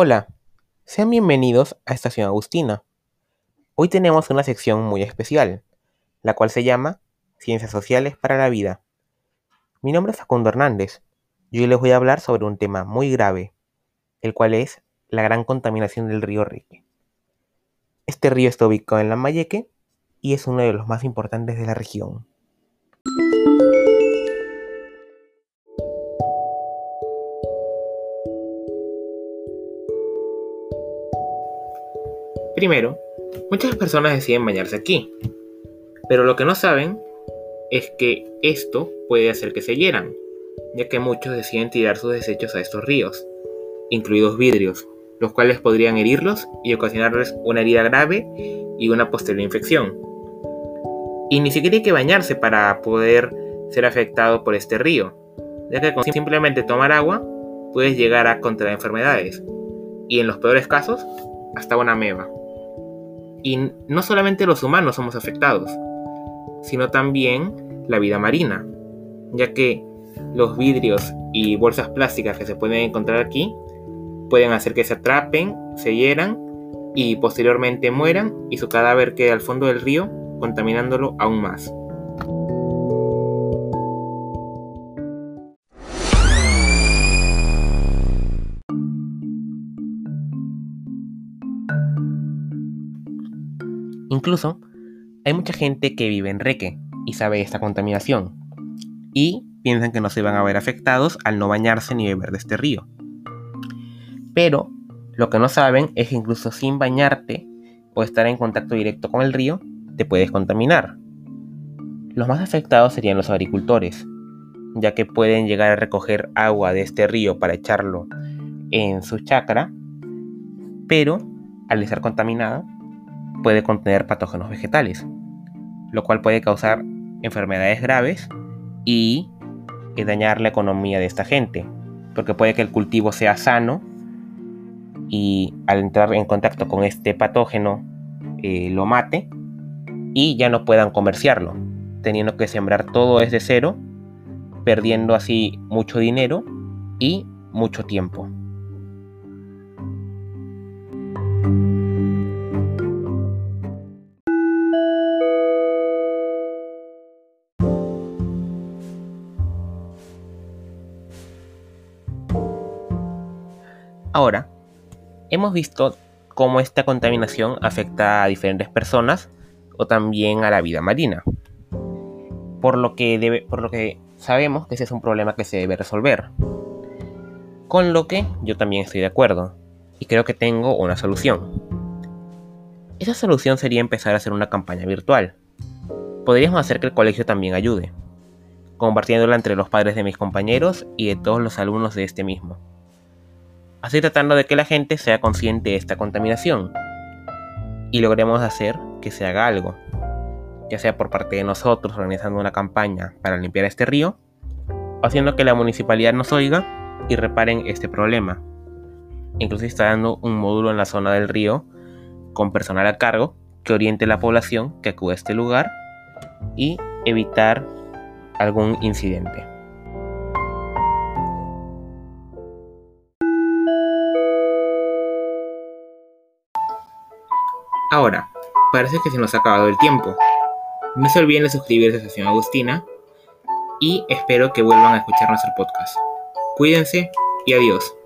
Hola, sean bienvenidos a Estación Agustina. Hoy tenemos una sección muy especial, la cual se llama Ciencias Sociales para la Vida. Mi nombre es Facundo Hernández y hoy les voy a hablar sobre un tema muy grave, el cual es la gran contaminación del río Rique. Este río está ubicado en Lambayeque y es uno de los más importantes de la región. Primero, muchas personas deciden bañarse aquí, pero lo que no saben es que esto puede hacer que se hieran, ya que muchos deciden tirar sus desechos a estos ríos, incluidos vidrios, los cuales podrían herirlos y ocasionarles una herida grave y una posterior infección. Y ni siquiera hay que bañarse para poder ser afectado por este río, ya que con simplemente tomar agua puedes llegar a contraer enfermedades, y en los peores casos, hasta una meba. Y no solamente los humanos somos afectados, sino también la vida marina, ya que los vidrios y bolsas plásticas que se pueden encontrar aquí pueden hacer que se atrapen, se hieran y posteriormente mueran y su cadáver quede al fondo del río contaminándolo aún más. Incluso, hay mucha gente que vive en Reque y sabe esta contaminación, y piensan que no se van a ver afectados al no bañarse ni beber de este río. Pero lo que no saben es que incluso sin bañarte o estar en contacto directo con el río, te puedes contaminar. Los más afectados serían los agricultores, ya que pueden llegar a recoger agua de este río para echarlo en su chacra, pero al estar contaminado puede contener patógenos vegetales, lo cual puede causar enfermedades graves y dañar la economía de esta gente, porque puede que el cultivo sea sano y al entrar en contacto con este patógeno eh, lo mate y ya no puedan comerciarlo, teniendo que sembrar todo desde cero, perdiendo así mucho dinero y mucho tiempo. Ahora, hemos visto cómo esta contaminación afecta a diferentes personas o también a la vida marina. Por lo que, por lo que sabemos que ese es un problema que se debe resolver. Con lo que yo también estoy de acuerdo y creo que tengo una solución. Esa solución sería empezar a hacer una campaña virtual. Podríamos hacer que el colegio también ayude, compartiéndola entre los padres de mis compañeros y de todos los alumnos de este mismo así tratando de que la gente sea consciente de esta contaminación y logremos hacer que se haga algo, ya sea por parte de nosotros organizando una campaña para limpiar este río, haciendo que la municipalidad nos oiga y reparen este problema. Incluso está dando un módulo en la zona del río con personal a cargo que oriente a la población que acude a este lugar y evitar algún incidente. Ahora, parece que se nos ha acabado el tiempo. No se olviden de suscribirse a Estación Agustina y espero que vuelvan a escuchar nuestro podcast. Cuídense y adiós.